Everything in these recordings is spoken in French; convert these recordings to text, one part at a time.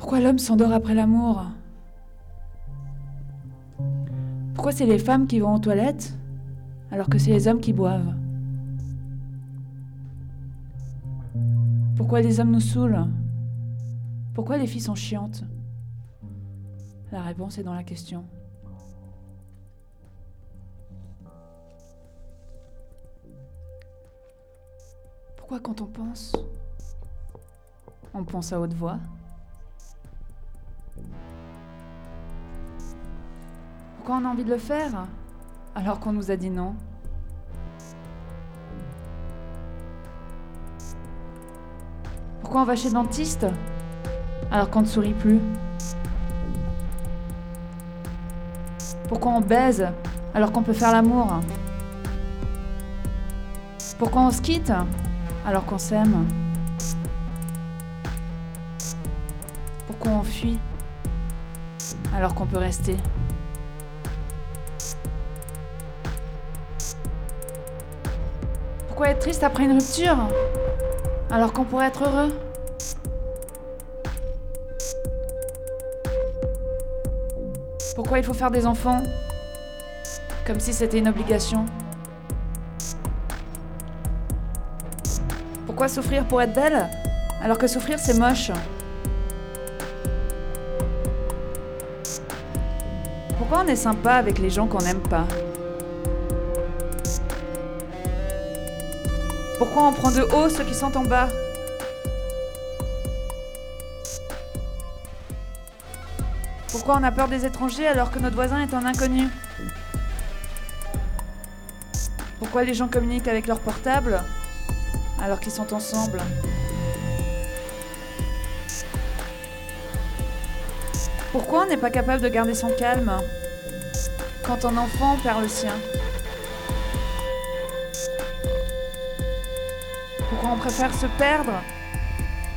Pourquoi l'homme s'endort après l'amour? Pourquoi c'est les femmes qui vont aux toilettes alors que c'est les hommes qui boivent? Pourquoi les hommes nous saoulent? Pourquoi les filles sont chiantes? La réponse est dans la question. Pourquoi quand on pense, on pense à haute voix? Pourquoi on a envie de le faire alors qu'on nous a dit non. Pourquoi on va chez le dentiste alors qu'on ne sourit plus? Pourquoi on baise alors qu'on peut faire l'amour? Pourquoi on se quitte alors qu'on s'aime? Pourquoi on fuit alors qu'on peut rester? Pourquoi être triste après une rupture alors qu'on pourrait être heureux. Pourquoi il faut faire des enfants Comme si c'était une obligation? Pourquoi souffrir pour être belle alors que souffrir c'est moche? Pourquoi on est sympa avec les gens qu'on n'aime pas? Pourquoi on prend de haut ceux qui sont en bas Pourquoi on a peur des étrangers alors que notre voisin est un inconnu Pourquoi les gens communiquent avec leur portable alors qu'ils sont ensemble Pourquoi on n'est pas capable de garder son calme quand un enfant perd le sien préfère se perdre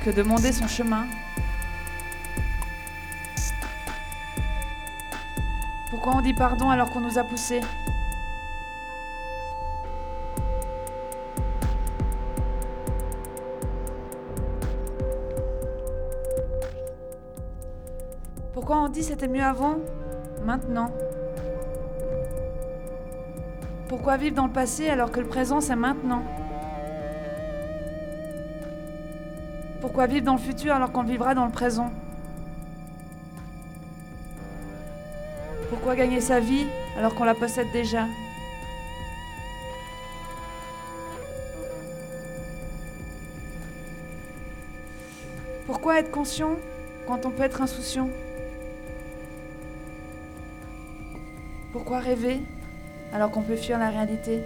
que demander son chemin. Pourquoi on dit pardon alors qu'on nous a poussés? Pourquoi on dit c'était mieux avant Maintenant? Pourquoi vivre dans le passé alors que le présent c'est maintenant? Pourquoi vivre dans le futur alors qu'on vivra dans le présent Pourquoi gagner sa vie alors qu'on la possède déjà Pourquoi être conscient quand on peut être insouciant Pourquoi rêver alors qu'on peut fuir la réalité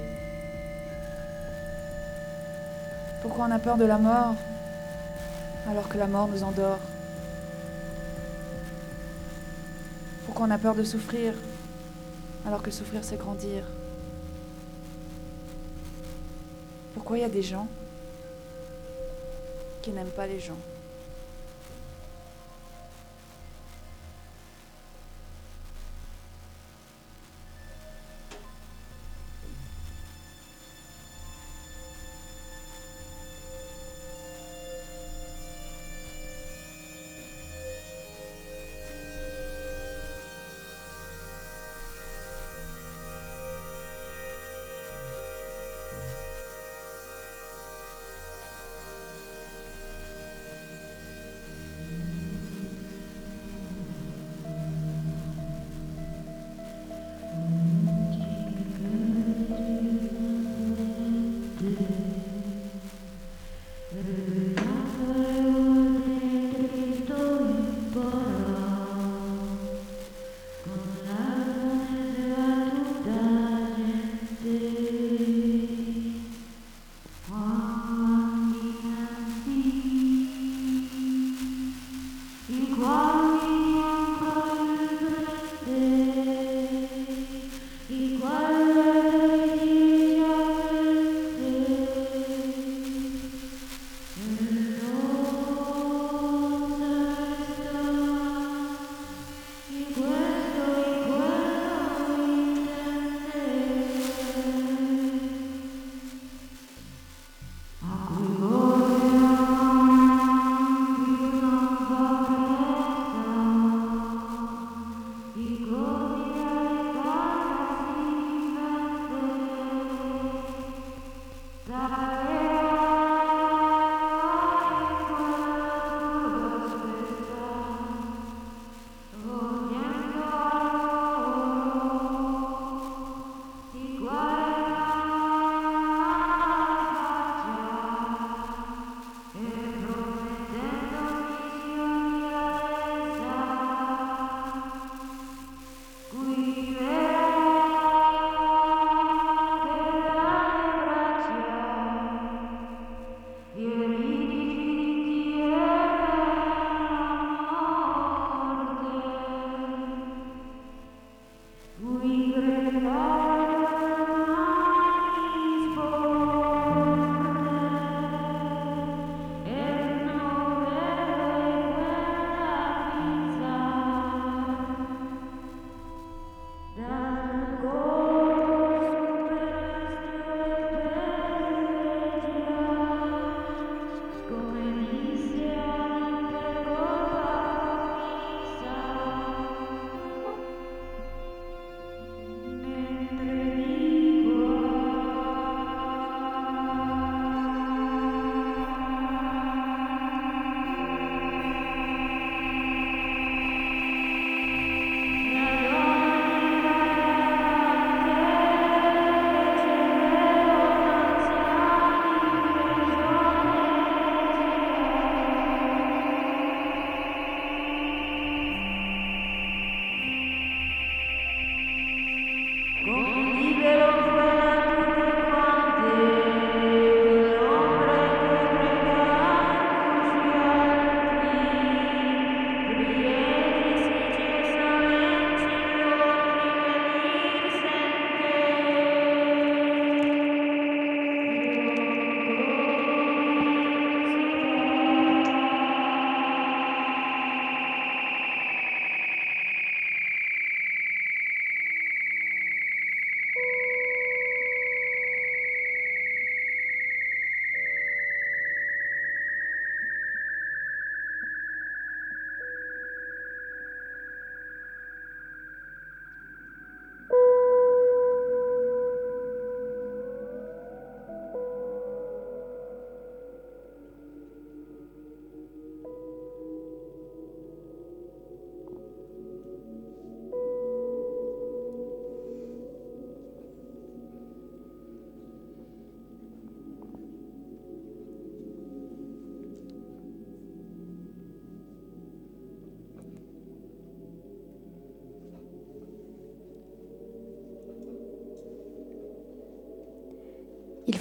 Pourquoi on a peur de la mort alors que la mort nous endort. Pourquoi on a peur de souffrir alors que souffrir c'est grandir. Pourquoi il y a des gens qui n'aiment pas les gens?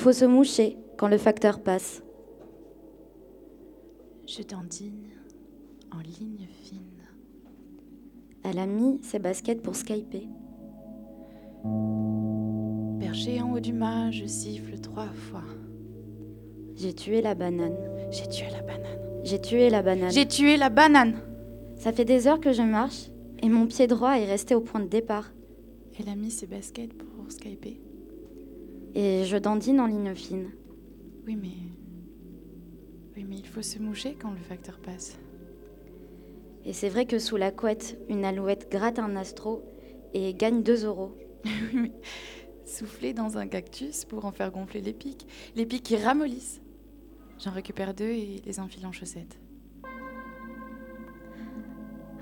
Faut se moucher quand le facteur passe. Je dandine en ligne fine. Elle a mis ses baskets pour skyper. Perché en haut du mât, je siffle trois fois. J'ai tué la banane. J'ai tué la banane. J'ai tué la banane. J'ai tué la banane. Ça fait des heures que je marche et mon pied droit est resté au point de départ. Elle a mis ses baskets pour skyper. Et je dandine en ligne fine. Oui, mais. Oui, mais il faut se moucher quand le facteur passe. Et c'est vrai que sous la couette, une alouette gratte un astro et gagne 2 euros. Souffler dans un cactus pour en faire gonfler les pics. Les pics qui ramollissent. J'en récupère deux et les enfile en chaussettes.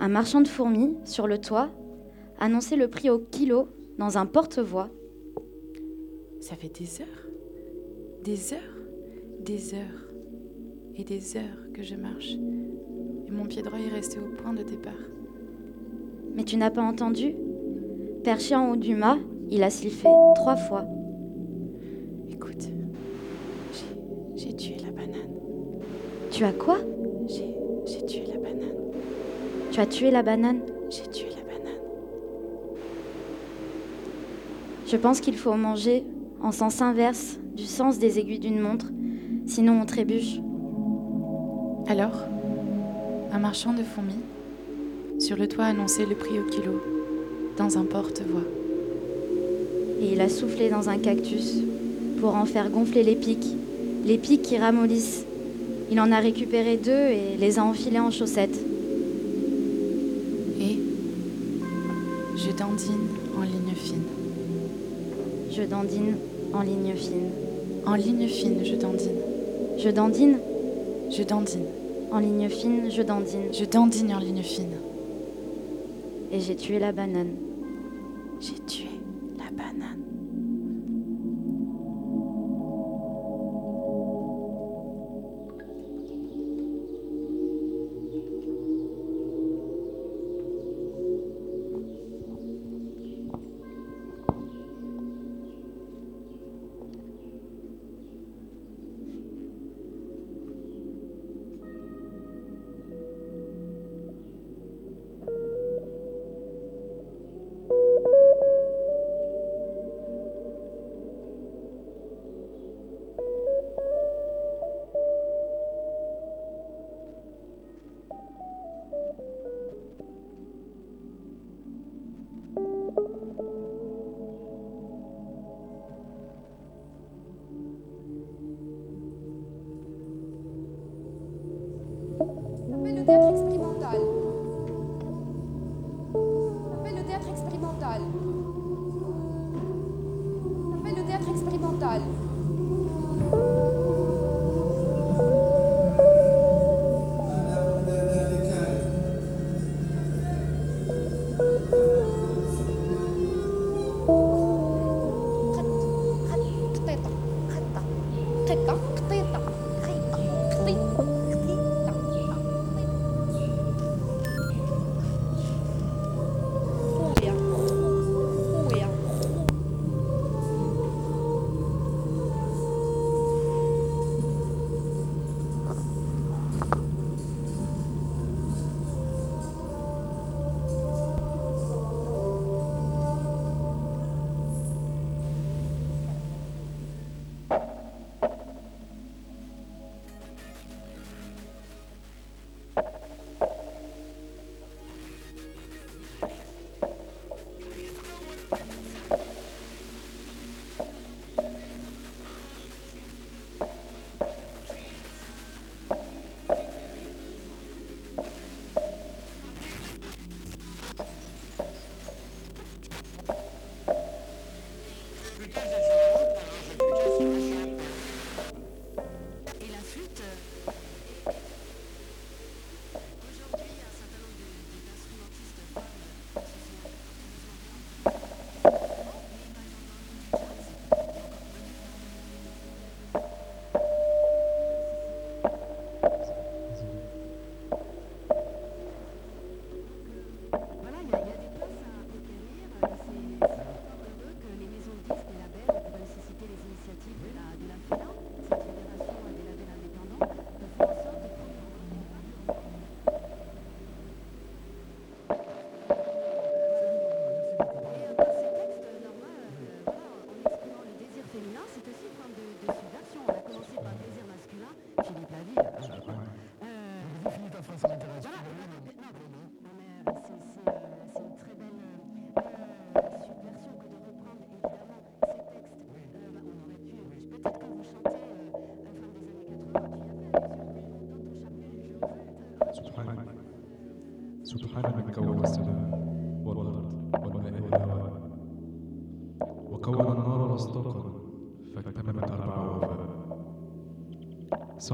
Un marchand de fourmis, sur le toit, annonçait le prix au kilo dans un porte-voix. Ça fait des heures, des heures, des heures et des heures que je marche. Et mon pied droit est resté au point de départ. Mais tu n'as pas entendu? Perché en haut du mât, il a sifflé trois fois. Écoute, j'ai- tué la banane. Tu as quoi? J'ai tué la banane. Tu as tué la banane? J'ai tué la banane. Je pense qu'il faut manger en sens inverse du sens des aiguilles d'une montre, sinon on trébuche. Alors, un marchand de fourmis, sur le toit annonçait le prix au kilo, dans un porte-voix. Et il a soufflé dans un cactus pour en faire gonfler les pics, les pics qui ramollissent. Il en a récupéré deux et les a enfilés en chaussettes. Et je dandine en ligne fine. Je dandine en ligne fine. En ligne fine, je dandine. Je dandine? Je dandine. en ligne fine, je dandine. Je dandine en ligne fine. Et j'ai tué la banane. J'ai tué la banane.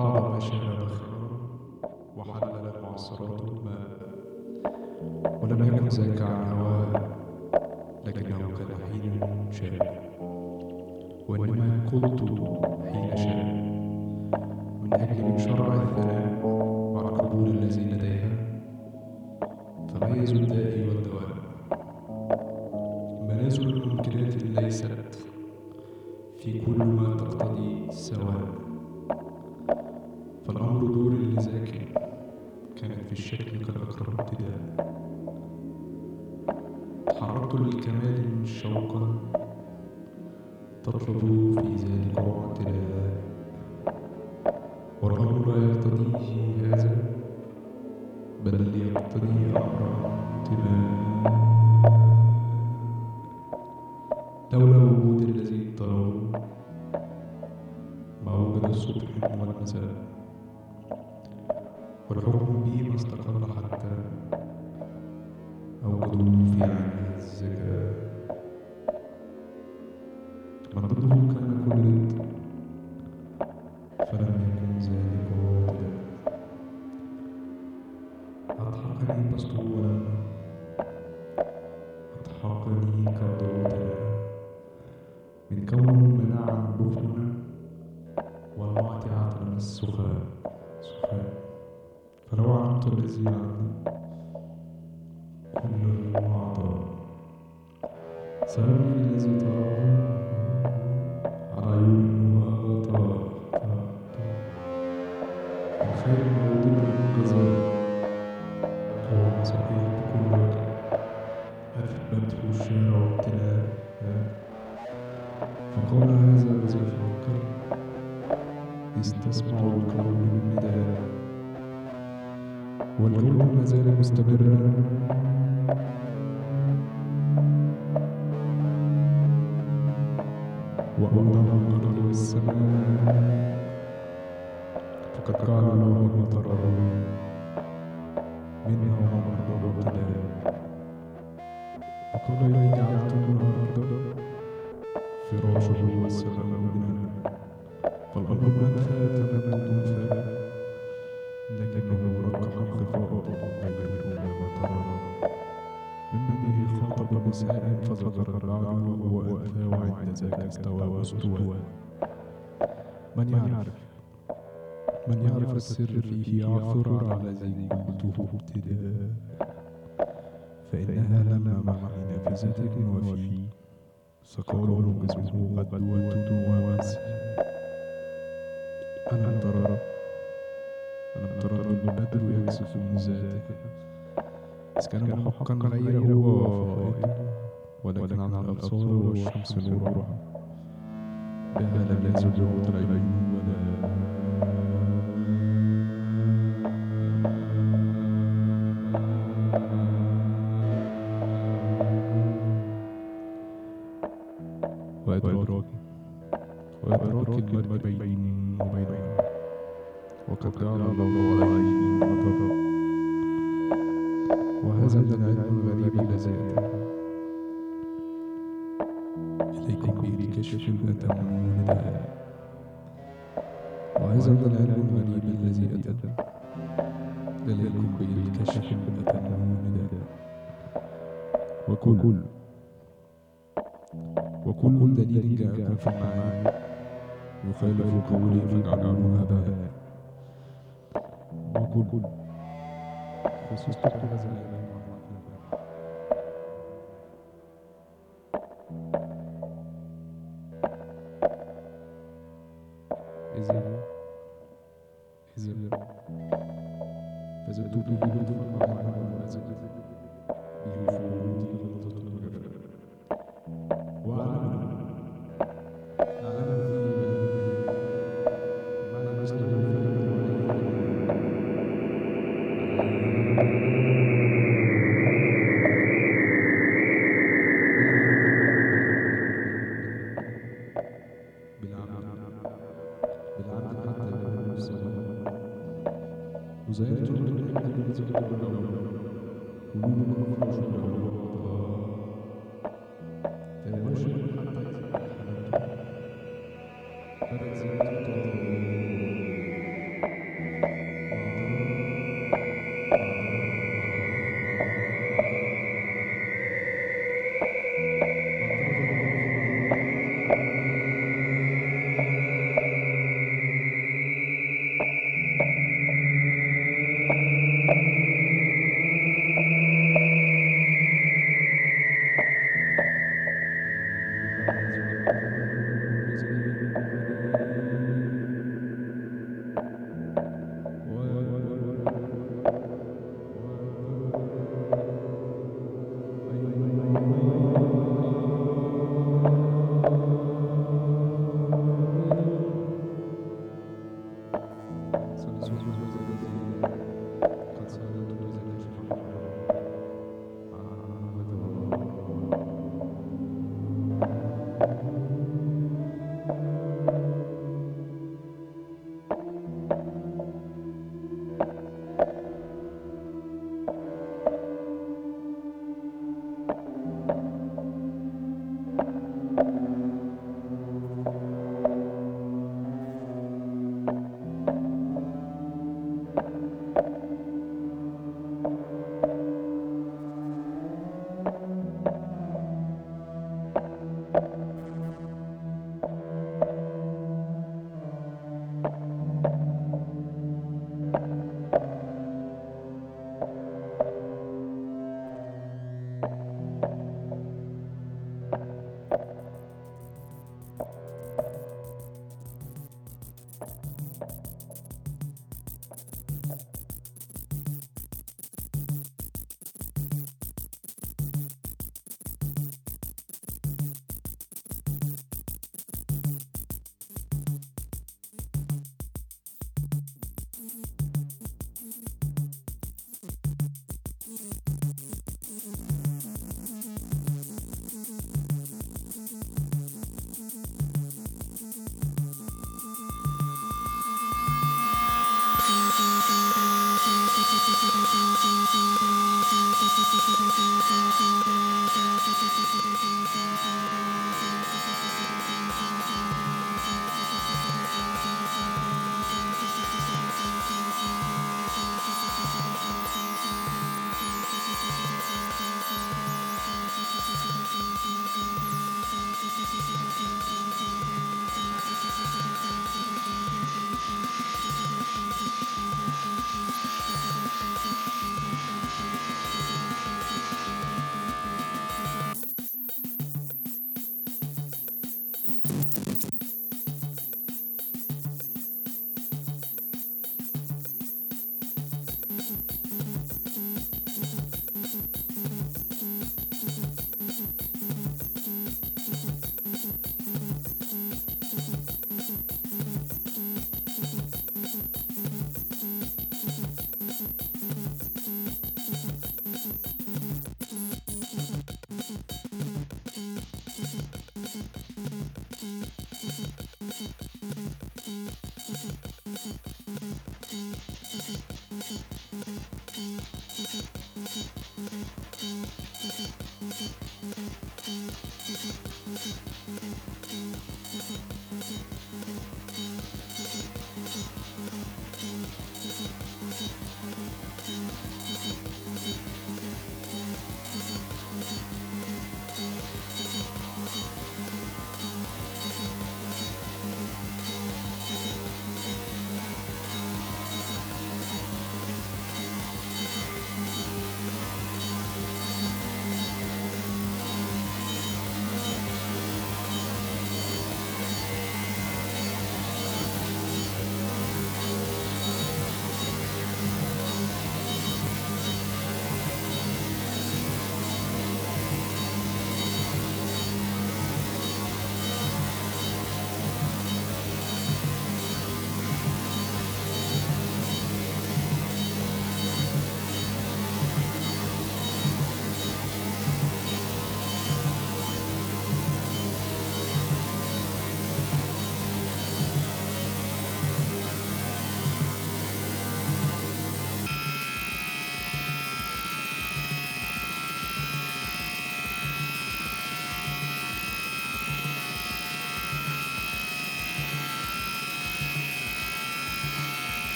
Oh. فراشه والسلام منها. فالأمر لم فات من فات لكنه ركع انخفاء بين الأمم وترى مما به خاطب نساء فذكر العدو وأتى وعند ذاك استوى واستوى من يعرف؟ من يعرف السر فيه يعثر على زي قلته ابتداء. فإنها لما مع نافذة وفي سقاره جسمه غدوة ومسح ألم أنا ألم ترى البدر يكسف من ذاته؟ إذ كان محقا غير هو فائد ولكن على الأبصار والشمس نورها. بها لا يزل يطلع يبين ولا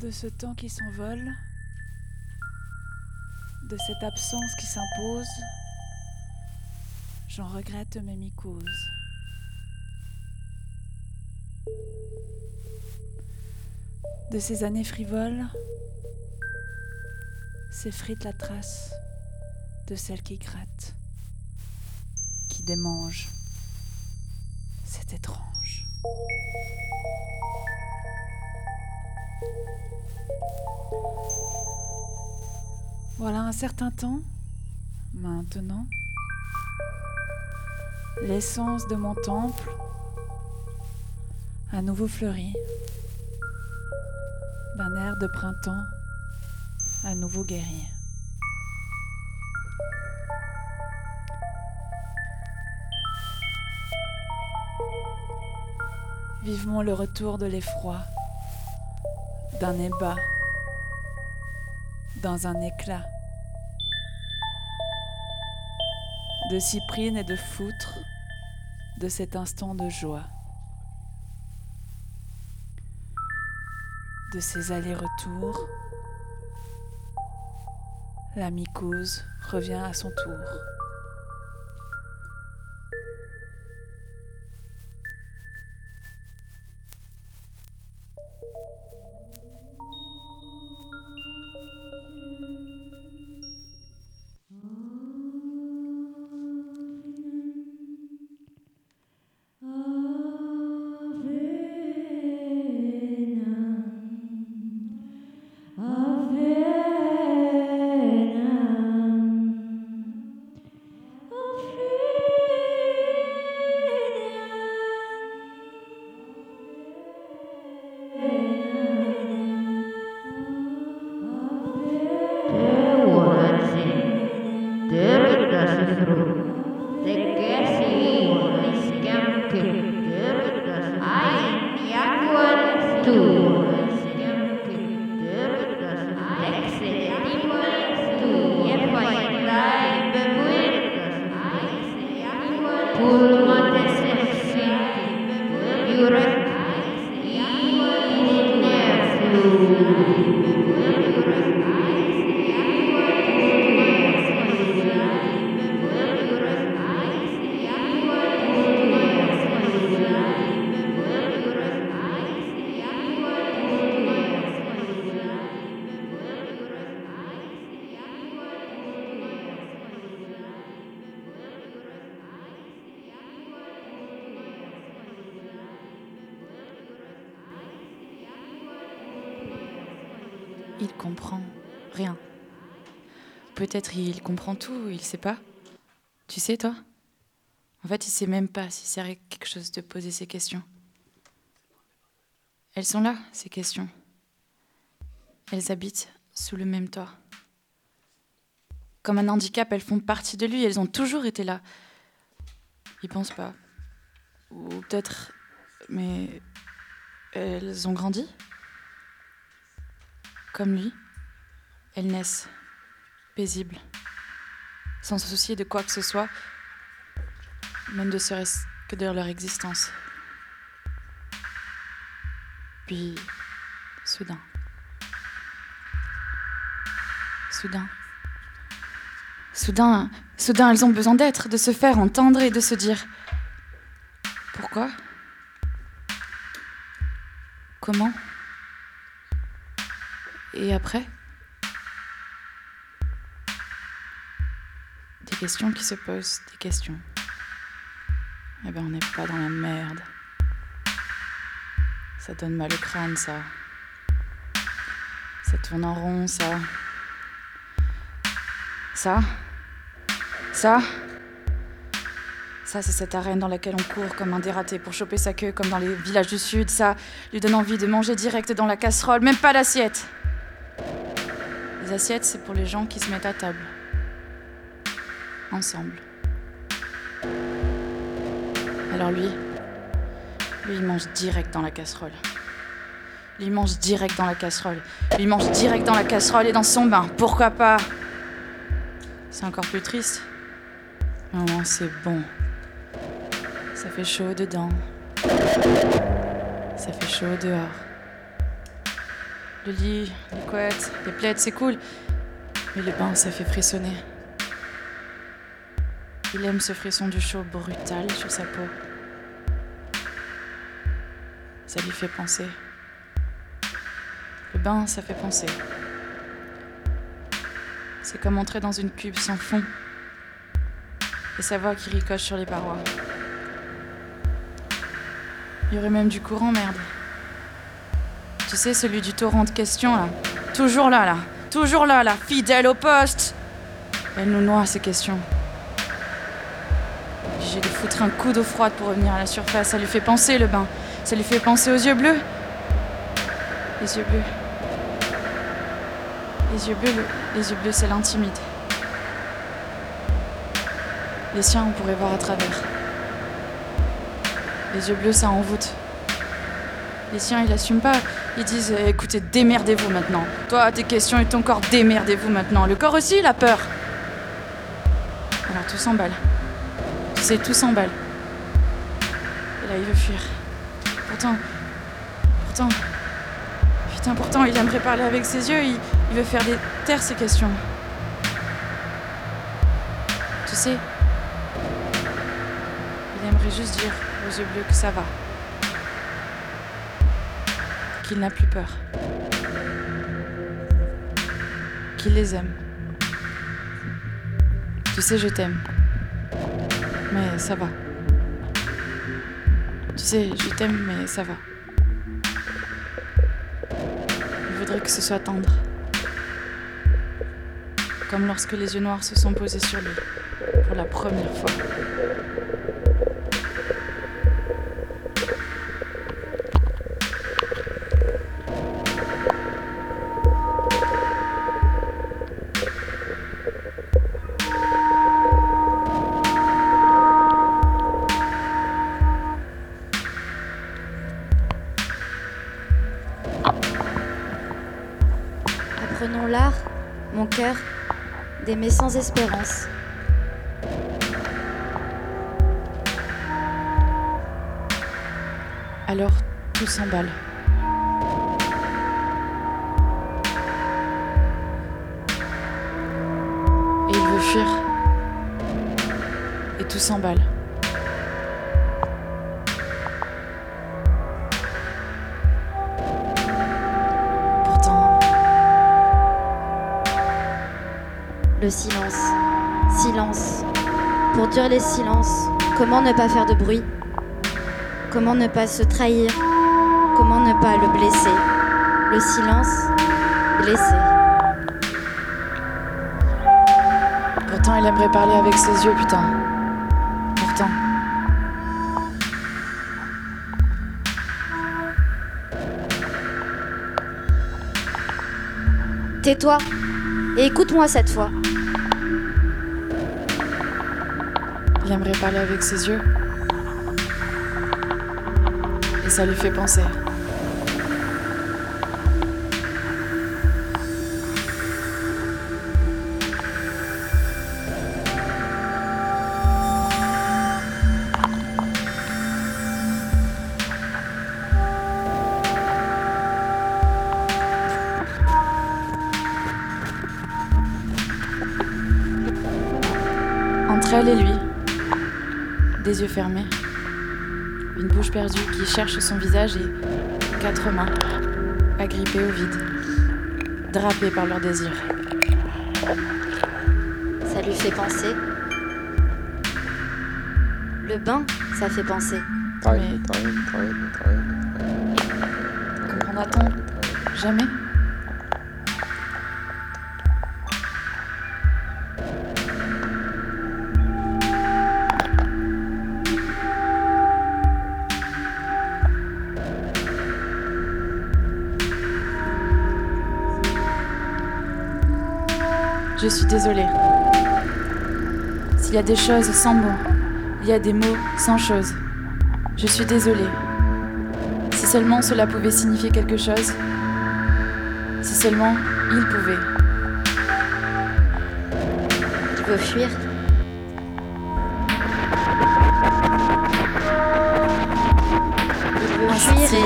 De ce temps qui s'envole, de cette absence qui s'impose, j'en regrette mes mycoses. De ces années frivoles, s'effrite la trace de celle qui gratte, qui démange. Certain temps, maintenant, l'essence de mon temple à nouveau fleurit d'un air de printemps à nouveau guéri. Vivement le retour de l'effroi, d'un bas dans un éclat, de cyprine et de foutre, de cet instant de joie. de ces allers-retours, la mycose revient à son tour. Peut-être il comprend tout, il sait pas. Tu sais, toi? En fait, il sait même pas si c'est quelque chose de poser ces questions. Elles sont là, ces questions. Elles habitent sous le même toit. Comme un handicap, elles font partie de lui, elles ont toujours été là. Il pense pas. Ou peut-être. Mais. Elles ont grandi comme lui, elles naissent, paisibles, sans se soucier de quoi que ce soit, même de serait-ce que de leur existence. Puis, soudain, soudain, soudain, soudain, elles ont besoin d'être, de se faire entendre et de se dire pourquoi? Comment? Et après? Questions qui se posent, des questions. Eh ben on n'est pas dans la merde. Ça donne mal au crâne, ça. Ça tourne en rond, ça. Ça. Ça. Ça, c'est cette arène dans laquelle on court comme un dératé pour choper sa queue, comme dans les villages du Sud. Ça lui donne envie de manger direct dans la casserole, même pas l'assiette. Les assiettes, c'est pour les gens qui se mettent à table. Ensemble. Alors lui, lui, il mange direct dans la casserole. Lui, mange direct dans la casserole. Lui, mange direct dans la casserole et dans son bain. Pourquoi pas? C'est encore plus triste. Non, c'est bon. Ça fait chaud dedans. Ça fait chaud dehors. Le lit, les couettes, les plaids, c'est cool. Mais le bain, ça fait frissonner. Il aime ce frisson du chaud brutal sur sa peau. Ça lui fait penser. Le bain, ça fait penser. C'est comme entrer dans une cube sans fond et sa voix qui ricoche sur les parois. Il y aurait même du courant, merde. Tu sais, celui du torrent de questions, là. Toujours là, là. Toujours là, là. Fidèle au poste. Elle nous noie, ces questions. J'ai de foutre un coup d'eau froide pour revenir à la surface. Ça lui fait penser, le bain. Ça lui fait penser aux yeux bleus. Les yeux bleus. Les yeux bleus, le- les yeux bleus, ça l'intimide. Les siens, on pourrait voir à travers. Les yeux bleus, ça envoûte. Les siens, ils assument pas. Ils disent écoutez, démerdez-vous maintenant. Toi, tes questions et ton corps, démerdez-vous maintenant. Le corps aussi, il a peur. Alors tout s'emballe. Sais, tout s'emballe. Et là, il veut fuir. Pourtant. Pourtant. Putain, pourtant, il aimerait parler avec ses yeux. Il, il veut faire des taire ses questions. Tu sais, il aimerait juste dire aux yeux bleus que ça va. Qu'il n'a plus peur. Qu'il les aime. Tu sais, je t'aime. Mais ça va. Tu sais, je t'aime, mais ça va. Il voudrait que ce soit tendre. Comme lorsque les yeux noirs se sont posés sur lui pour la première fois. D'aimer sans espérance. Alors tout s'emballe. Et il veut fuir. Et tout s'emballe. Le silence. Silence. Pour dire les silences, comment ne pas faire de bruit? Comment ne pas se trahir? Comment ne pas le blesser? Le silence, blessé. pourtant il aimerait parler avec ses yeux, putain. Pourtant. Tais-toi et écoute-moi cette fois. Il aimerait parler avec ses yeux. Et ça lui fait penser. Entre elle et lui, yeux fermés, une bouche perdue qui cherche son visage et quatre mains agrippées au vide, drapées par leur désir. Ça lui fait penser. Le bain, ça fait penser. Mais- Comprendra-t-on jamais? Je suis désolée. S'il y a des choses sans mots, il y a des mots sans choses. Je suis désolée. Si seulement cela pouvait signifier quelque chose. Si seulement il pouvait. Il veut fuir? Il veut fuir?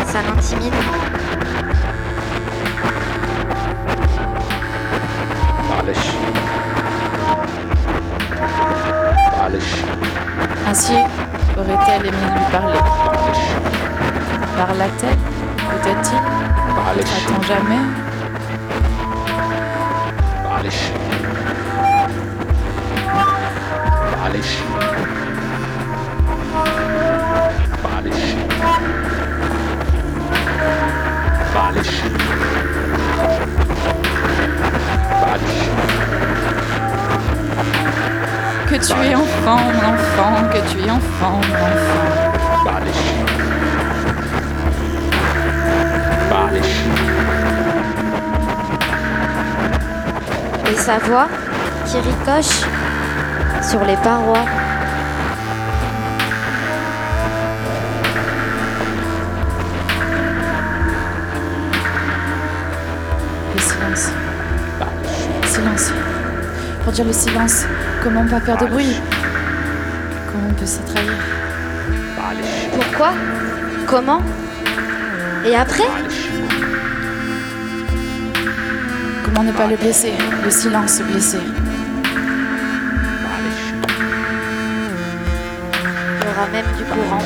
et ça l'intimide. Jamais sa voix qui ricoche sur les parois. Le silence. Silence. Pour dire le silence, comment pas faire de bruit? Comment on peut se trahir Pourquoi? Comment? Et après? pour ne pas le blesser, le silence blessé. Il y aura même du courant.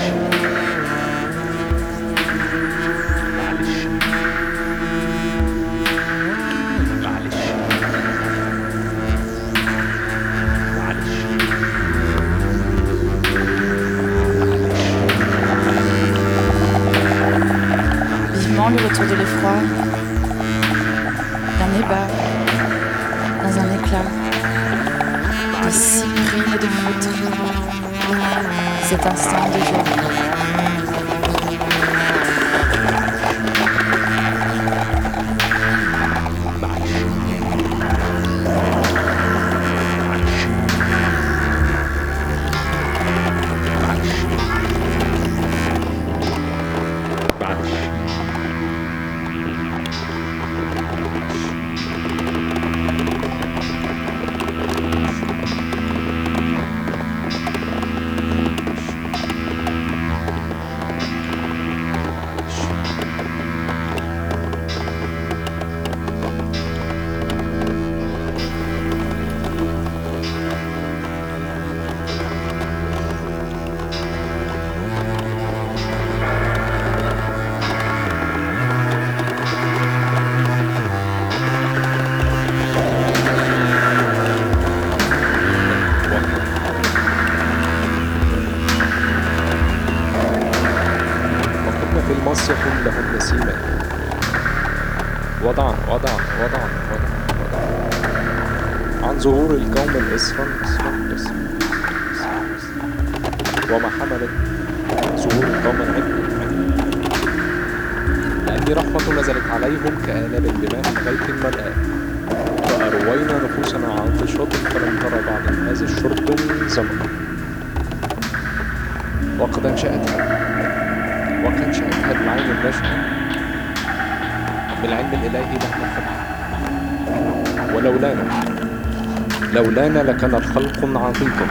لكان الخلق عتيقا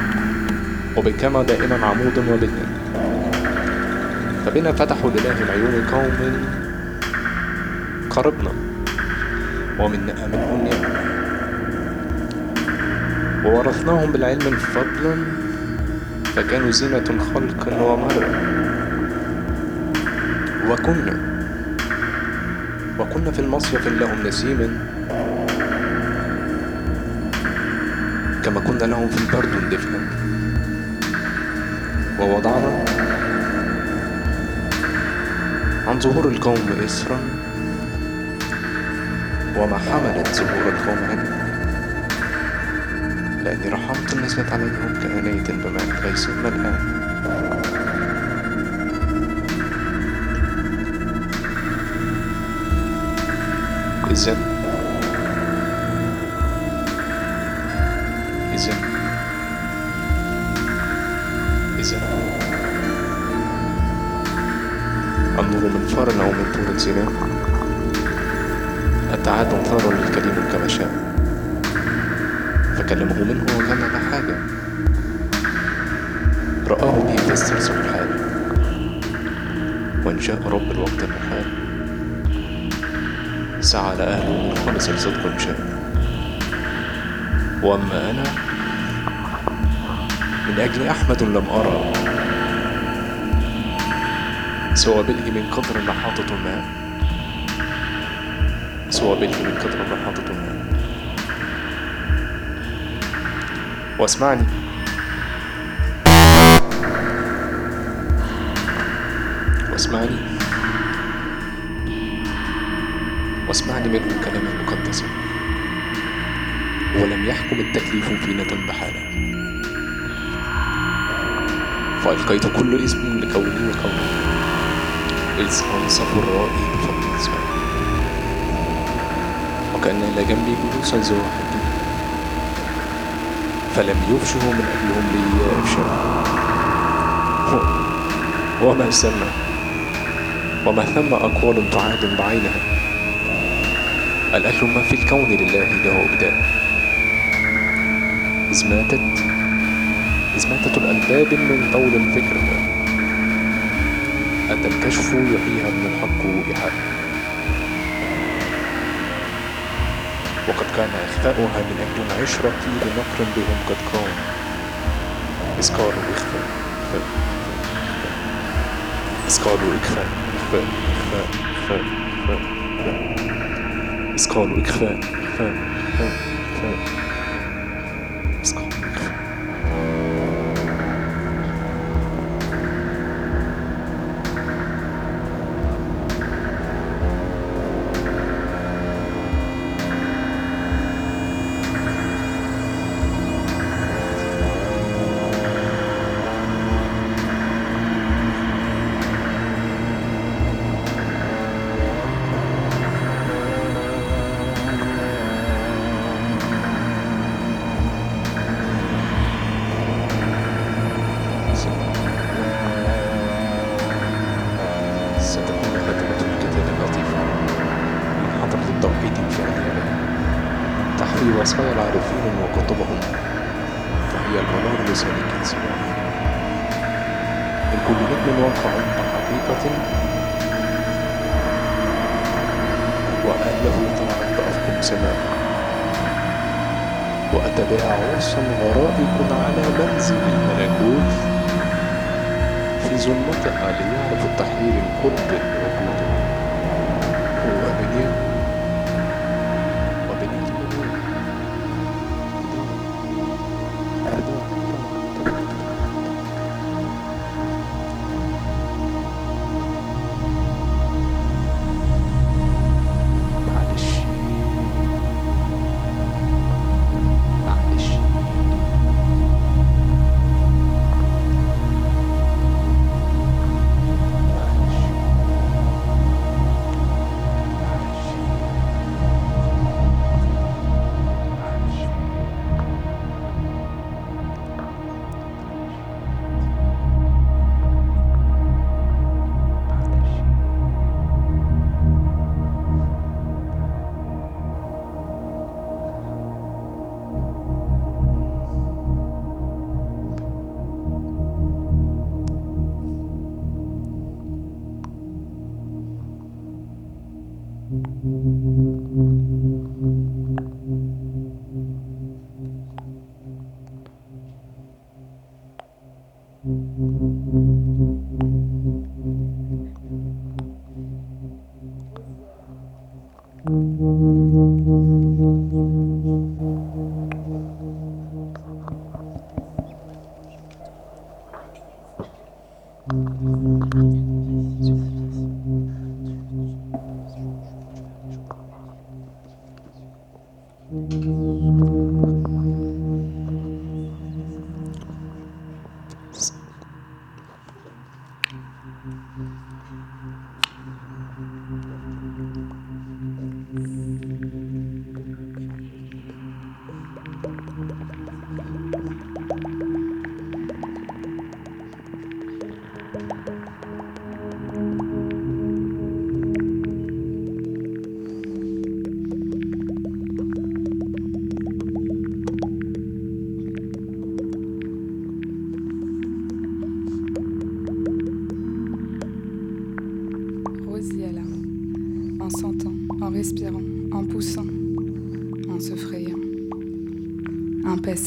وبكما دائما عمود وبنا فبنا فتحوا لله العيون قوم قربنا. ومن منهم نعم وورثناهم بالعلم فضلا فكانوا زينة خلق ومرء وكنا وكنا في المصيف لهم نسيم. كما كنا لهم في البرد دفئا ووضعنا عن ظهور القوم إسرا وما حملت ظهور القوم عنا لأني رحمت نزلت عليهم كآنية بماء غيث ملآن إذن النور من طور زنا التعاد ثار للكريم كما شاء. فكلمه منه لا حاجة. رآه به فاسترسل الحال. وإن شاء رب الوقت المحال. سعى لأهله من خالص صدق شاء. وأما أنا من أجل أحمد لم أرى. سوى بله من قدر محاطة ما. سوى بله من قدر محاطة ما. واسمعني. واسمعني. واسمعني منه كلاما مقدسا ولم يحكم التكليف فينا بحالة. فألقيت كل اسم لكوني وكوني أنصف الرائي بفضل اسمه وكأن إلى جنبي جلوسا حد فلم يفشوا من أجلهم لي إفشاء وما ثم وما ثم أقوال تعاد بعينها. الأكل ما في الكون لله له إبداء إذ ماتت إذ ماتت الألباب من طول الفكر. أتى الكشف يحييها من الحق إيحاء وقد كان إخفاؤها من أجل العشرة لنقر بهم قد كان. إذ قالوا إخفاء. إخفاء إخفاء. إخفاء. إخفاء. إخفاء إخفاء إذ قالوا إخفاء. إخفاء. إخفاء. إخفاء.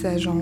Passage en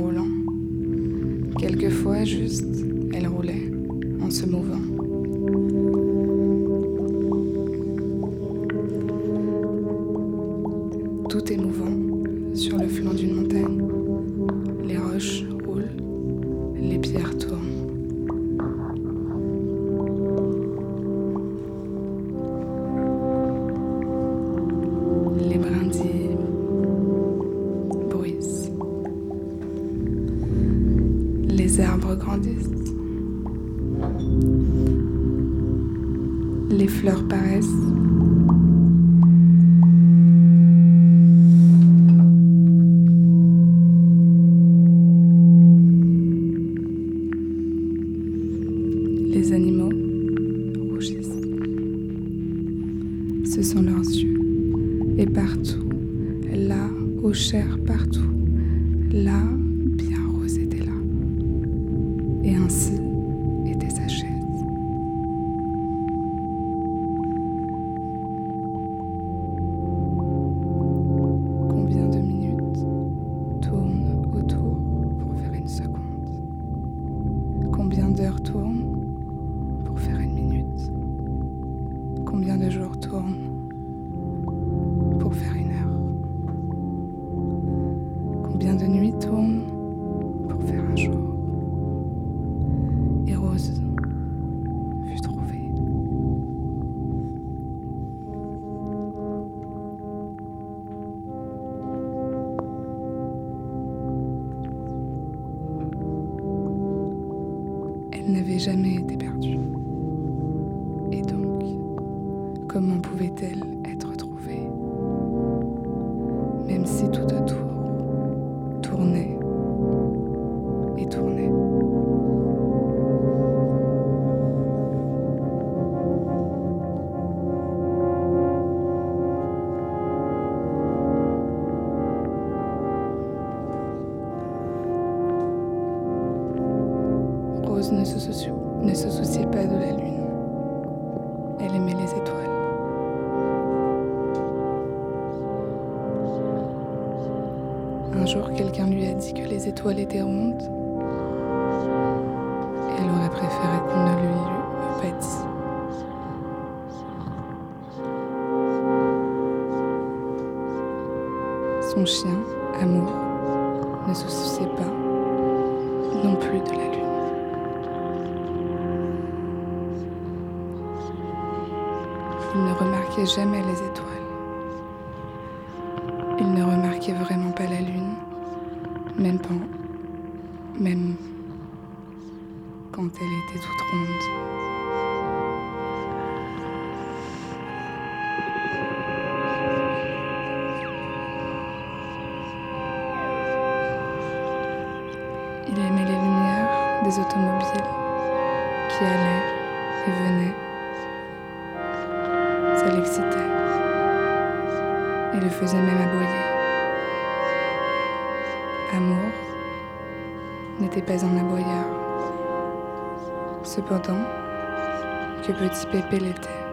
n'était pas un aboyeur. Cependant, que petit Pépé l'était.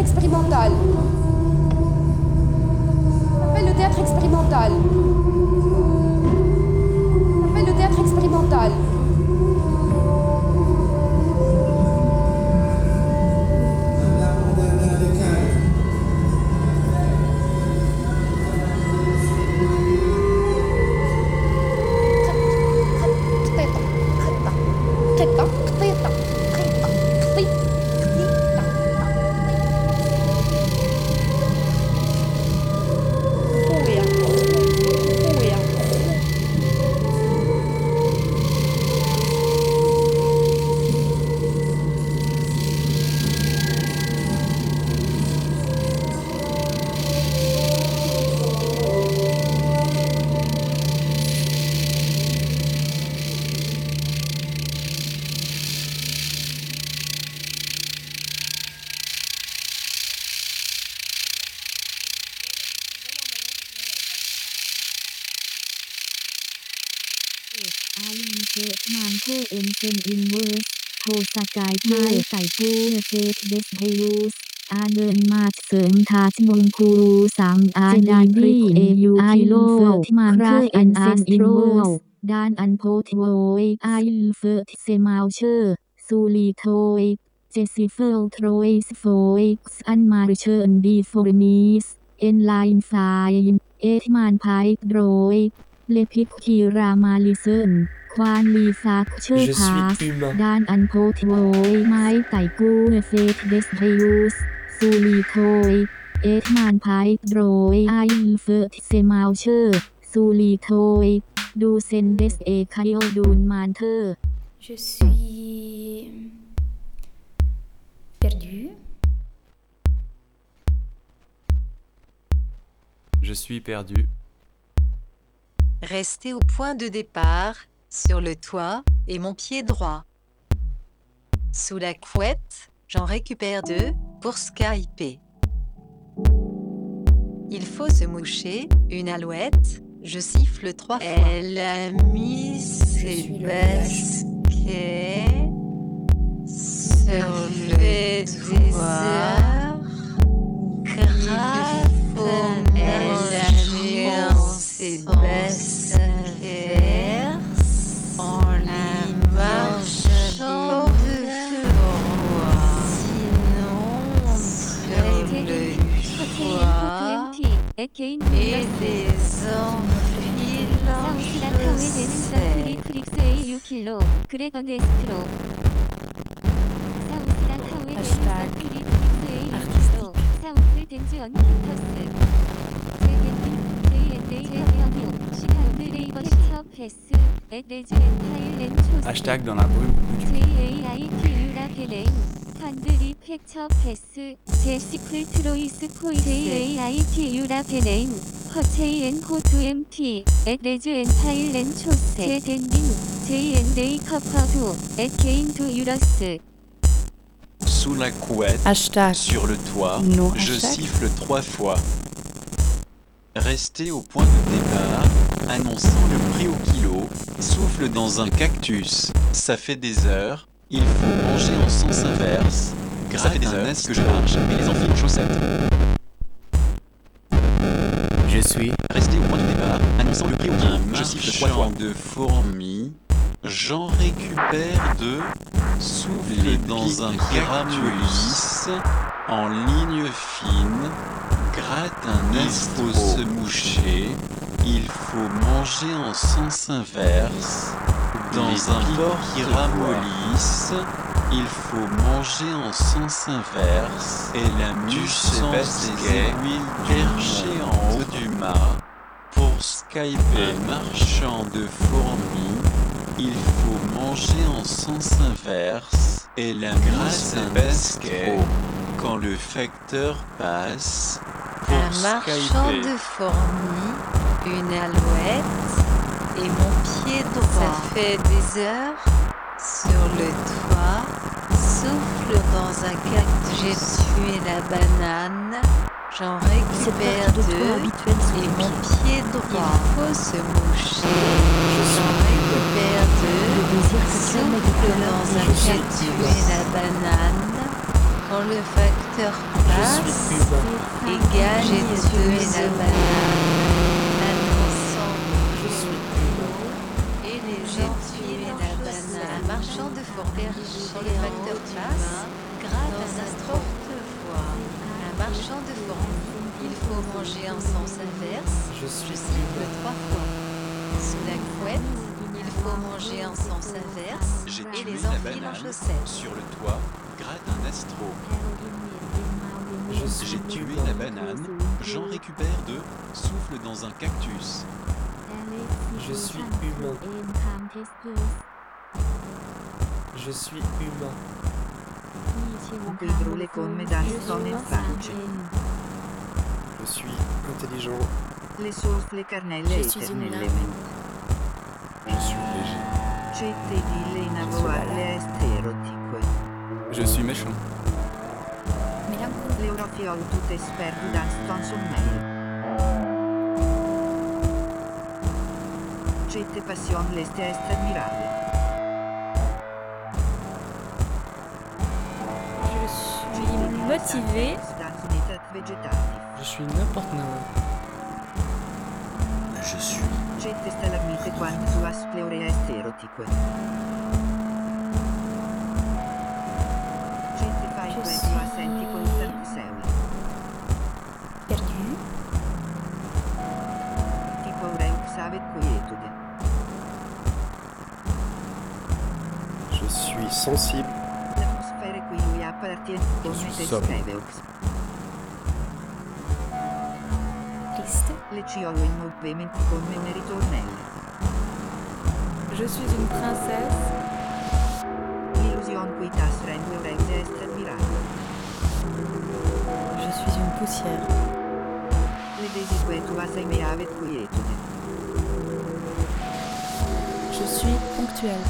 Expérimental. Ça le théâtre expérimental. ดมานเอ็นเซนอินเวอร์สโทสกายไทยใส่ปูเซตเดสเฮลูสอาเดินมาเสริมทาชมงคูสังอาดานรีเอยูไอโลมาคราเอ็นเซนอินเวอร์สดานอันโพทโวยไอลเฟอร์เซมาเชอร์ซูลีโทยเจสิเฟลโทรยสโฟยอันมาเชิญดีโฟร์นีสเอ็นไลน์ไฟเอทมานไพโดยเลพิกทีรามาลิเซน ควานลีซักเชอร์ Je พา suis ส humain. ด้านอันโพทโวยไม้ไต่กูเฟตเดสเฮยูสซูลีโทยเอทมานไพโดยไอลเฟอร์เซมาเชอร์ซูลีโทยดูเซนเดสเอคาโอดูนมานเธอ Je suis perdue. Je suis perdu. Restez au point de départ, sur le toit, et mon pied droit. Sous la couette, j'en récupère deux pour skyper. Il faut se moucher, une alouette, je siffle trois fois. Elle a mis ses baskets sur le 의 개인 사우스가 타오에 되는 서프리 크릭스의 6킬로 그레건 에스트로. 사우스가 타오에 되는 서프리 크릭스의 6킬로 사우스 덴즈 언키터스. Hashtag dans la brume. ou du 칸드리 팩처 패스 제시클 트로이스 코이 JAIT 유라페네임 허체이엔 호투 MP 앳 레즈 엔 파일 렌 초세 덴딩 JN 데이 커퍼두 앳 게인 두 유러스 Sous la couette, Hashtag. sur le toit, No je hashtag. siffle trois fois. Rester au point de départ, annonçant le prix au kilo, souffle dans un cactus. Ça fait des heures, il faut manger en sens inverse. Ça fait des heures que je marche et les enfils en chaussettes. Je suis Rester au point de départ, annonçant le prix au kilo, Un je siffle trois fois. de fourmis, j'en récupère deux, souffle dans un cactus, en ligne fine, gratte un Il faut se moucher, il faut manger en sens inverse, dans Les un port qui ramollisse, il faut manger en sens inverse, et la Du mouche des aiguilles perchées en haut du mât, pour skyper un marchand de fourmis, il faut manger en sens inverse. Et la grâce un basket quand le facteur passe. Pour Un marchand de fourmis, une alouette et mon pied droit. Ça fait des heures sur le toit, souffle dans un cactus. J'ai tué la banane, j'en récupère deux et mon pied droit. Il faut se moucher, j'en récupère deux. Souffle dans un cactus et la banane. Quand le facteur passe, égal, j'ai tué la banane. Marchand de sur le facteur passe, grave dans un porte-voix. Un marchand de fourrure, il faut manger en sens inverse. Je suis cible trois fois. Sous la couette, il faut manger en sens inverse. J'ai Et tué les la enfils en banane, chaussettes. sur le toit, gratte un astro. Je suis J'ai tué la banane, j'en récupère deux, souffle dans un cactus. Je suis humain. Je suis humain. Je suis intelligent. Je suis une eternelle lame. Je suis léger. Je suis méchant. L'eurofiol tout espère dans ton sommeil. Cette passion l'este est admirable. Végétatif. Je suis n'importe quoi. Je suis Je suis-. Perdu. Je suis sensible. L'atmosphère qui lui appartient come suis te sobre. scriveux. Triste. Le ciolo in come ritornello. Je suis une princesse. L'illusion. Je suis une poussière. Le desigue tu as aimé avec quiétude. Je suis ponctuelle.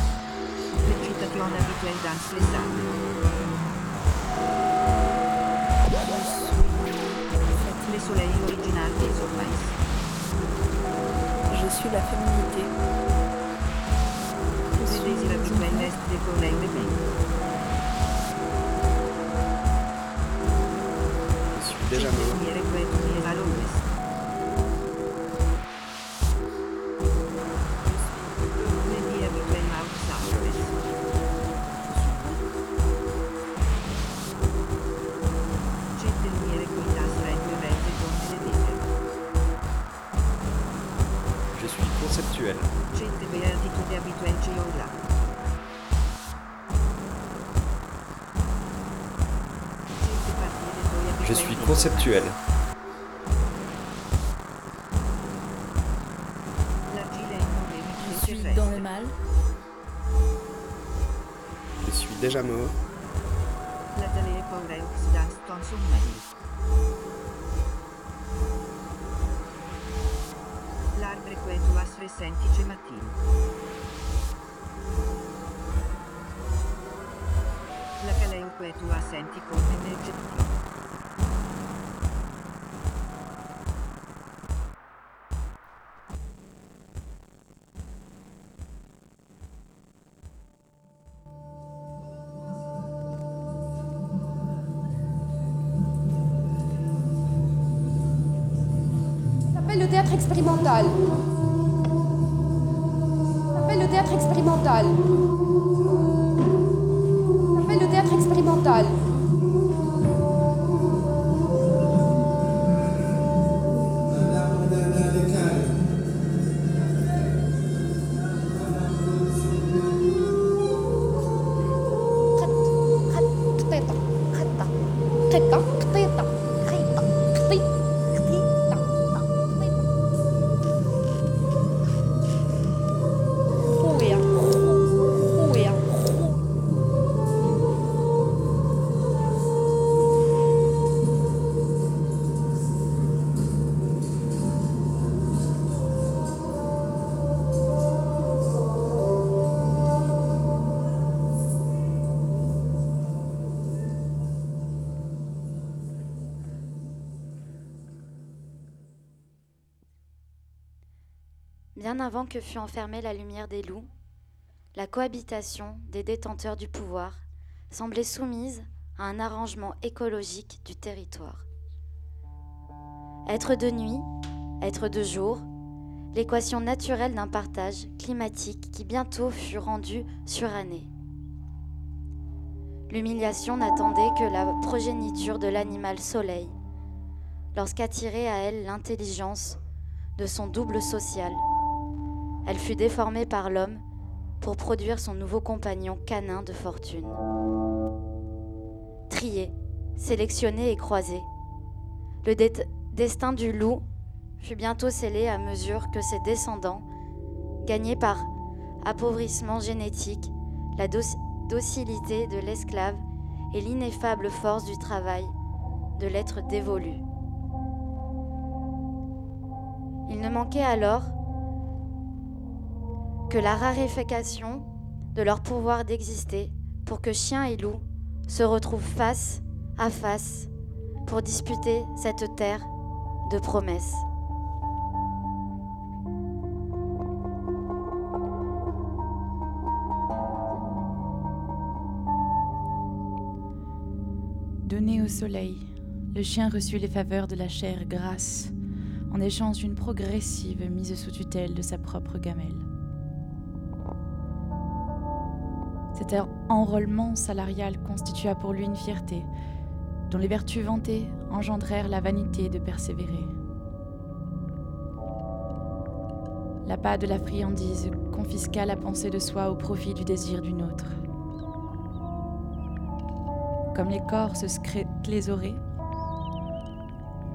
L'excitation habituelle dans les. Le soleil original des ormais. Je suis la féminité. Le désir habituel est de coller les conceptuel. Je suis dans le mal. Je suis déjà mort. Lätelee Koureuksdans ton summeri. L'arbre quetuas resentice matin. La caleu quetua senti come neggetti. Le théâtre expérimental. Ça s'appelle le théâtre expérimental. Ça s'appelle le théâtre expérimental. Avant que fût enfermée la lumière des loups, la cohabitation des détenteurs du pouvoir semblait soumise à un arrangement écologique du territoire. Être de nuit, être de jour, l'équation naturelle d'un partage climatique qui bientôt fut rendue surannée. L'humiliation n'attendait que la progéniture de l'animal soleil, lorsqu'attirée à elle l'intelligence de son double social, elle fut déformée par l'homme pour produire son nouveau compagnon canin de fortune. Trié, sélectionné et croisé, le destin du loup fut bientôt scellé à mesure que ses descendants, gagnés par appauvrissement génétique, la doc- docilité de l'esclave et l'ineffable force du travail de l'être dévolu. Il ne manquait alors que la raréfaction de leur pouvoir d'exister pour que chien et loup se retrouvent face à face pour disputer cette terre de promesses. Donné au soleil, le chien reçut les faveurs de la chair grasse en échange d'une progressive mise sous tutelle de sa propre gamelle. Cet enrôlement salarial constitua pour lui une fierté, dont les vertus vantées engendrèrent la vanité de persévérer. L'appât de la friandise confisqua la pensée de soi au profit du désir d'une autre. Comme les corps se clésoraient,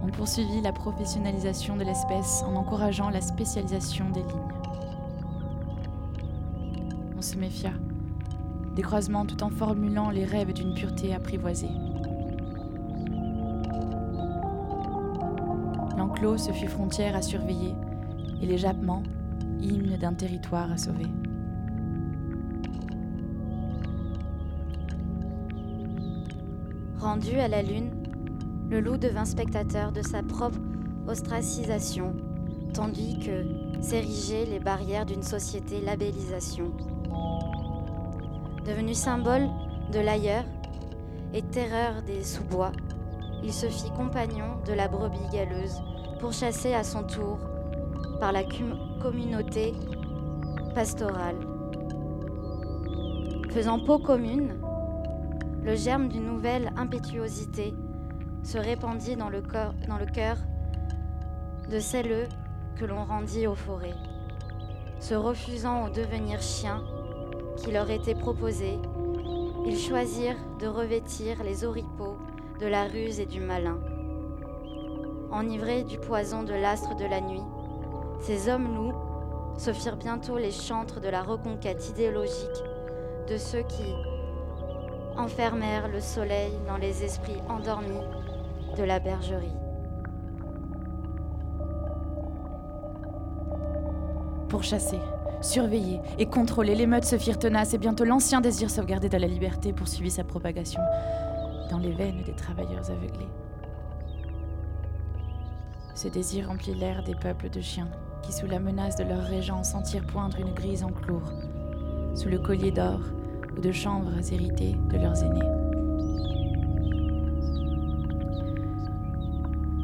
on poursuivit la professionnalisation de l'espèce en encourageant la spécialisation des lignes. On se méfia des croisements tout en formulant les rêves d'une pureté apprivoisée. L'enclos se fut frontière à surveiller et les jappements, hymne d'un territoire à sauver. Rendu à la lune, le loup devint spectateur de sa propre ostracisation, tandis que s'érigeaient les barrières d'une société labellisation. Devenu symbole de l'ailleurs et terreur des sous-bois, il se fit compagnon de la brebis galeuse, pourchassée à son tour par la communauté pastorale. Faisant peau commune, le germe d'une nouvelle impétuosité se répandit dans le, corps- dans le cœur de celles que l'on rendit aux forêts. Se refusant au devenir chien qui leur était proposé, ils choisirent de revêtir les oripeaux de la ruse et du malin. Enivrés du poison de l'astre de la nuit, ces hommes loups se firent bientôt les chantres de la reconquête idéologique de ceux qui, enfermèrent le soleil dans les esprits endormis de la bergerie. Pour chasser, surveiller et contrôler, les meutes se firent tenaces et bientôt l'ancien désir sauvegardé de la liberté poursuivit sa propagation dans les veines des travailleurs aveuglés. Ce désir remplit l'air des peuples de chiens qui, sous la menace de leur régent, sentirent poindre une grise enclour, sous le collier d'or ou de chanvres héritées de leurs aînés.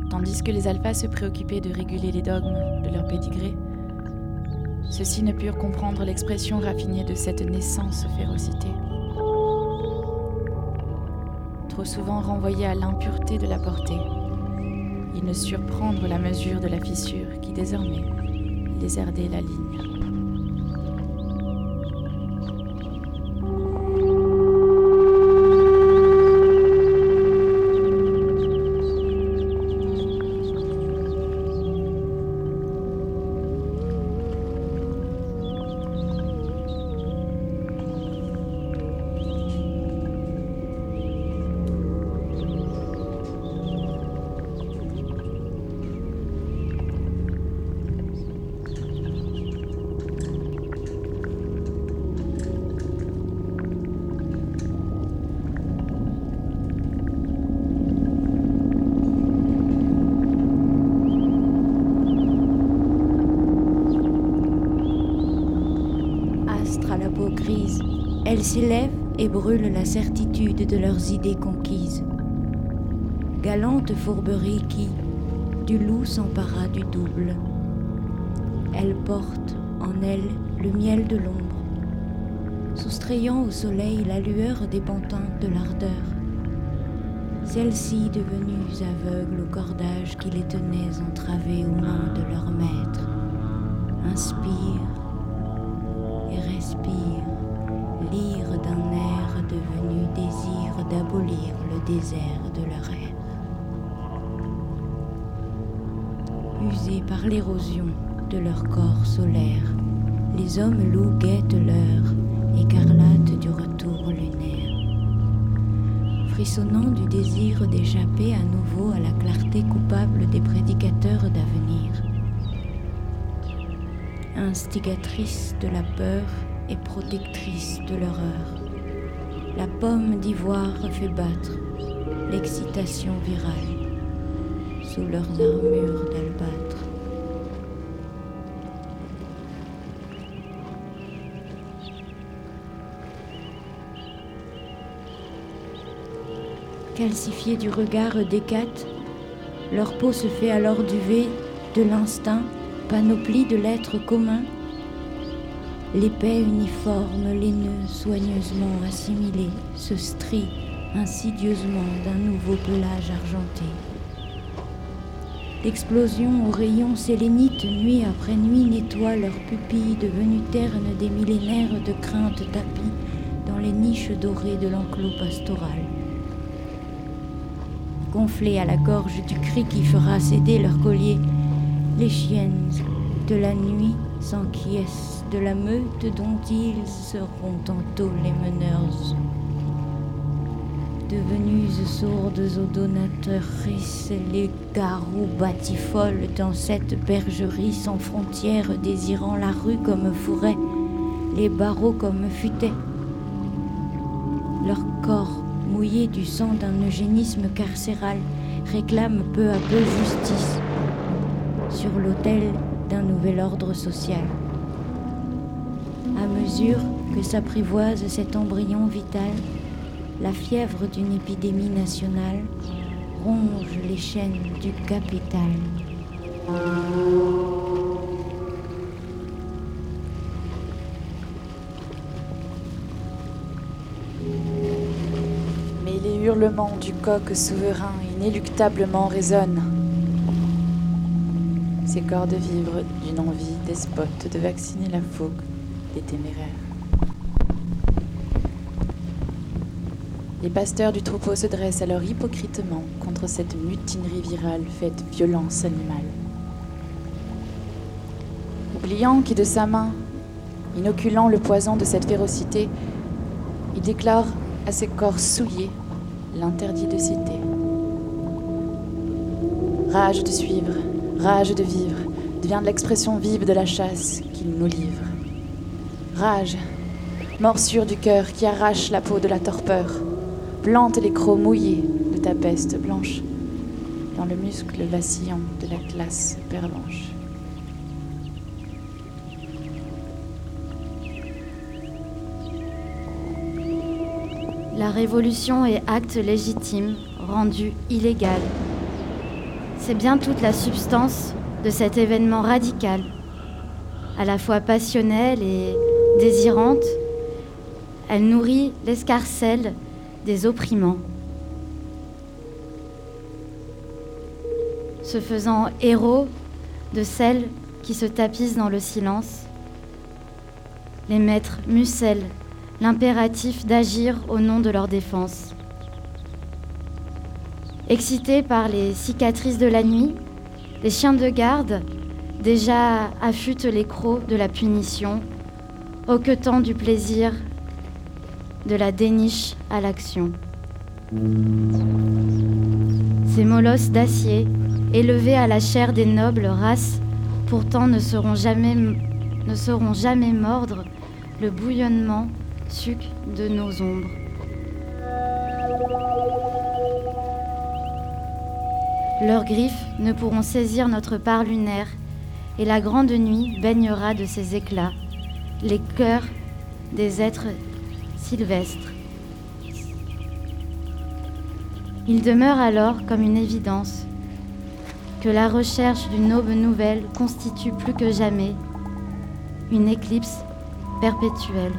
Tandis que les alphas se préoccupaient de réguler les dogmes de leur pédigré, ceux-ci ne purent comprendre l'expression raffinée de cette naissance férocité. Trop souvent renvoyés à l'impureté de la portée, ils ne surent prendre la mesure de la fissure qui désormais lézardait la ligne. De leurs idées conquises. Galante fourberie qui, du loup s'empara du double. Elle porte en elle le miel de l'ombre, soustrayant au soleil la lueur pantins de l'ardeur. Celles-ci devenues aveugles au cordage qui les tenait entravées aux mains de leur maître, inspirent et respirent lire d'un air devenu désir d'abolir le désert de leur air. Usés par l'érosion de leur corps solaire, les hommes loups guettent l'heure écarlate du retour lunaire. Frissonnant du désir d'échapper à nouveau à la clarté coupable des prédicateurs d'avenir. Instigatrice de la peur et protectrice de l'horreur. La pomme d'ivoire fait battre l'excitation virale sous leurs armures d'albâtre. Calcifiés du regard d'Hécate, leur peau se fait alors duvet de l'instinct, panoplie de l'être commun L'épais uniforme, laineux, soigneusement assimilé, se strie insidieusement d'un nouveau pelage argenté. L'explosion aux rayons sélénites, nuit après nuit, nettoie leurs pupilles devenues ternes des millénaires de crainte tapis dans les niches dorées de l'enclos pastoral. Gonflées à la gorge du cri qui fera céder leur collier, les chiennes de la nuit s'enquiescent de la meute dont ils seront tantôt les meneurs. Devenus sourdes aux donateurs, les garous batifolles dans cette bergerie sans frontières, désirant la rue comme fourret, les barreaux comme futaient. Leur corps, mouillé du sang d'un eugénisme carcéral, réclame peu à peu justice sur l'autel d'un nouvel ordre social à mesure que s'apprivoise cet embryon vital, la fièvre d'une épidémie nationale ronge les chaînes du capital. Mais les hurlements du coq souverain inéluctablement résonnent. Ces corps de vivre d'une envie despote de vacciner la fougue des téméraires. Les pasteurs du troupeau se dressent alors hypocritement contre cette mutinerie virale faite violence animale. Oubliant qui de sa main, inoculant le poison de cette férocité, il déclare à ces corps souillés, l'interdit de citer. Rage de suivre, rage de vivre, devient de l'expression vive de la chasse qu'il nous livre. Rage, morsure du cœur qui arrache la peau de la torpeur, plante les crocs mouillés de ta peste blanche dans le muscle vacillant de la glace pervenche. La révolution est acte légitime, rendu illégal. C'est bien toute la substance de cet événement radical, à la fois passionnelle et désirante. Elle nourrit l'escarcelle des opprimants. Se faisant héros de celles qui se tapissent dans le silence, les maîtres mucellent l'impératif d'agir au nom de leur défense. Excités par les cicatrices de la nuit, les chiens de garde déjà affûtent les crocs de la punition, hoquetant du plaisir de la déniche à l'action. Ces molosses d'acier, élevés à la chair des nobles races, pourtant ne seront jamais mordre le bouillonnement suc de nos ombres. Leurs griffes ne pourront saisir notre part lunaire, et la grande nuit baignera de ses éclats les cœurs des êtres sylvestres. Il demeure alors comme une évidence que la recherche d'une aube nouvelle constitue plus que jamais une éclipse perpétuelle.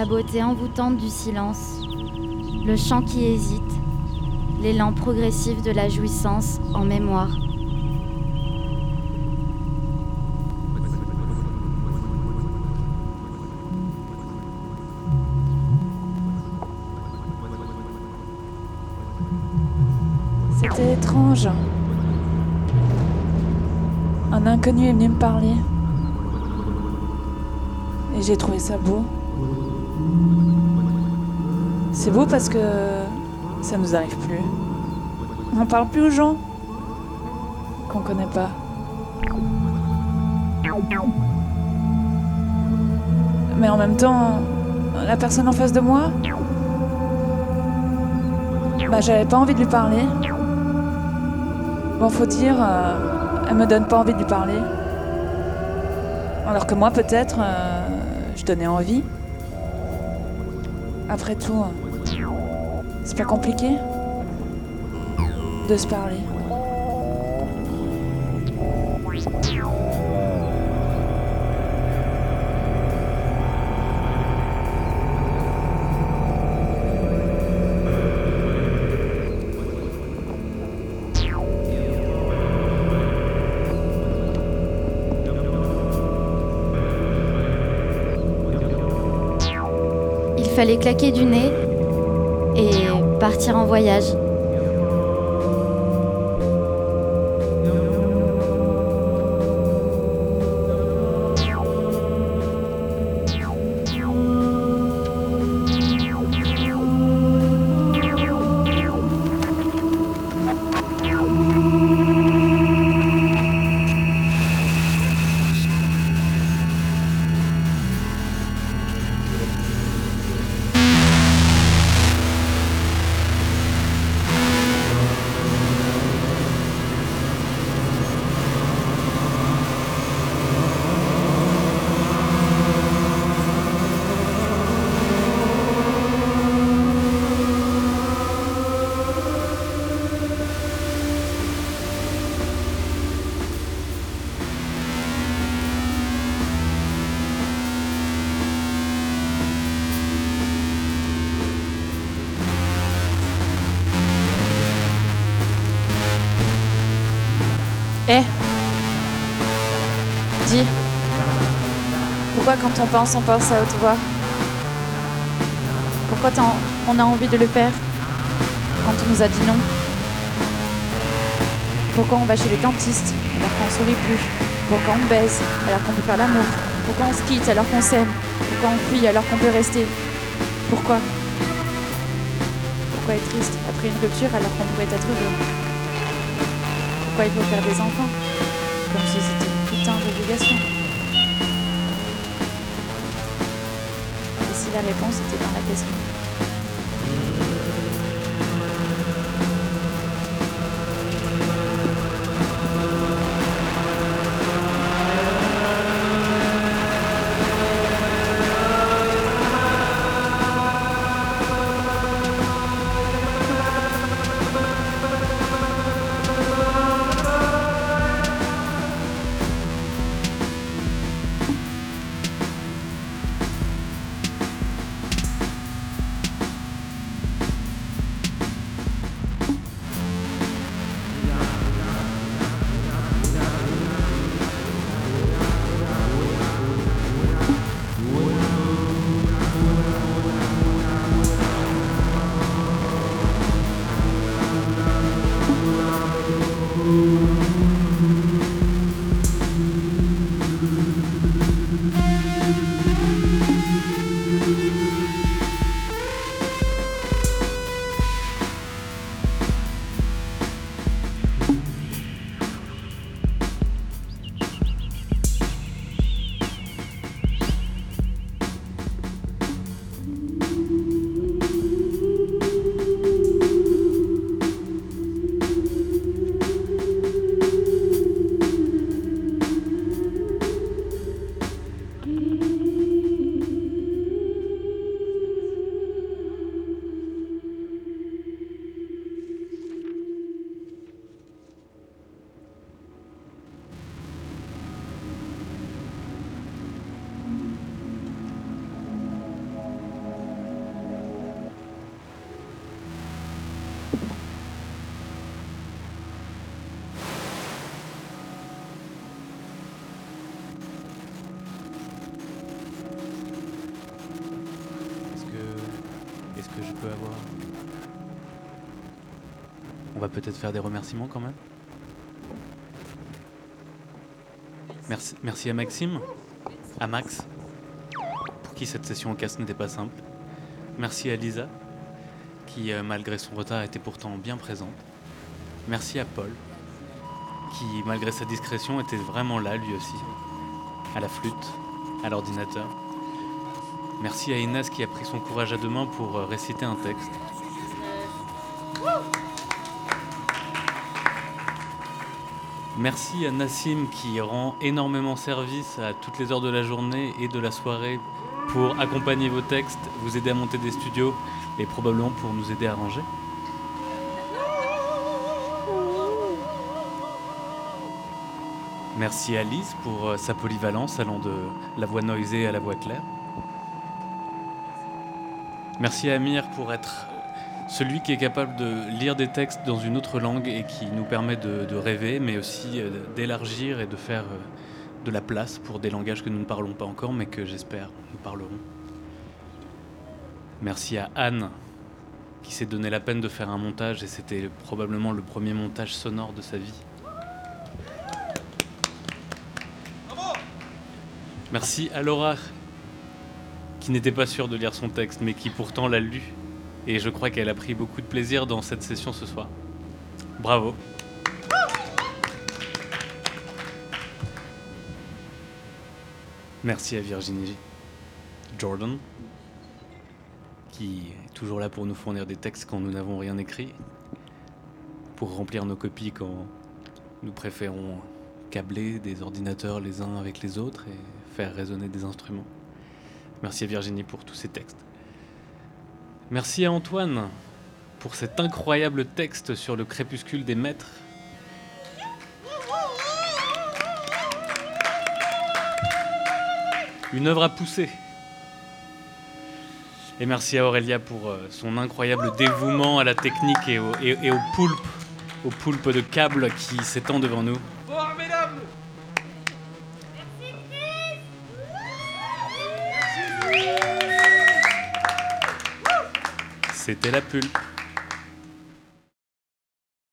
La beauté envoûtante du silence, le chant qui hésite, l'élan progressif de la jouissance en mémoire. C'était étrange. Un inconnu est venu me parler. Et j'ai trouvé ça beau. C'est beau parce que ça nous arrive plus. On n'en parle plus aux gens qu'on connaît pas. Mais en même temps, la personne en face de moi, bah j'avais pas envie de lui parler. Bon, faut dire, euh, elle me donne pas envie de lui parler. Alors que moi, peut-être, euh, je donnais envie. Après tout, compliqué de se parler. Il fallait claquer du nez partir en voyage. Quand on pense, on pense à haute voix. Pourquoi on a envie de le faire quand on nous a dit non? Pourquoi on va chez le dentiste alors qu'on sourit plus? Pourquoi on baise alors qu'on peut faire l'amour? Pourquoi on se quitte alors qu'on s'aime? Pourquoi on fuit alors qu'on peut rester? Pourquoi? Pourquoi être triste après une rupture alors qu'on pourrait être heureux? Pourquoi il faut faire des enfants Comme si c'était une putain d'obligation? La réponse était dans la question peut-être faire des remerciements quand même Merci, merci à Maxime, à Max, pour qui cette session au casse n'était pas simple. Merci à Lisa, qui euh, malgré son retard était pourtant bien présente. Merci à Paul, qui malgré sa discrétion était vraiment là lui aussi, à la flûte, à l'ordinateur. Merci à Inès qui a pris son courage à deux mains pour euh, réciter un texte. Merci à Nassim qui rend énormément service à toutes les heures de la journée et de la soirée pour accompagner vos textes, vous aider à monter des studios et probablement pour nous aider à ranger. Merci à Lise pour euh, sa polyvalence allant de la voix noisée à la voix claire. Merci à Amir pour être celui qui est capable de lire des textes dans une autre langue et qui nous permet de, rêver, mais aussi euh, d'élargir et de faire euh, de la place pour des langages que nous ne parlons pas encore, mais que j'espère nous parlerons. Merci à Anne qui s'est donné la peine de faire un montage et c'était probablement le premier montage sonore de sa vie. Merci à Laura qui n'était pas sûre de lire son texte mais qui pourtant l'a lu et je crois qu'elle a pris beaucoup de plaisir dans cette session ce soir. Bravo. Merci à Virginie Jordan, qui est toujours là pour nous fournir des textes quand nous n'avons rien écrit, pour remplir nos copies quand nous préférons câbler des ordinateurs les uns avec les autres et faire résonner des instruments. Merci à Virginie pour tous ces textes. Merci à Antoine pour cet incroyable texte sur le crépuscule des maîtres. Une œuvre à pousser. Et merci à Aurélia pour euh, son incroyable dévouement à la technique et au, et- et au poulpe, de câbles qui s'étend devant nous. C'était la pulpe.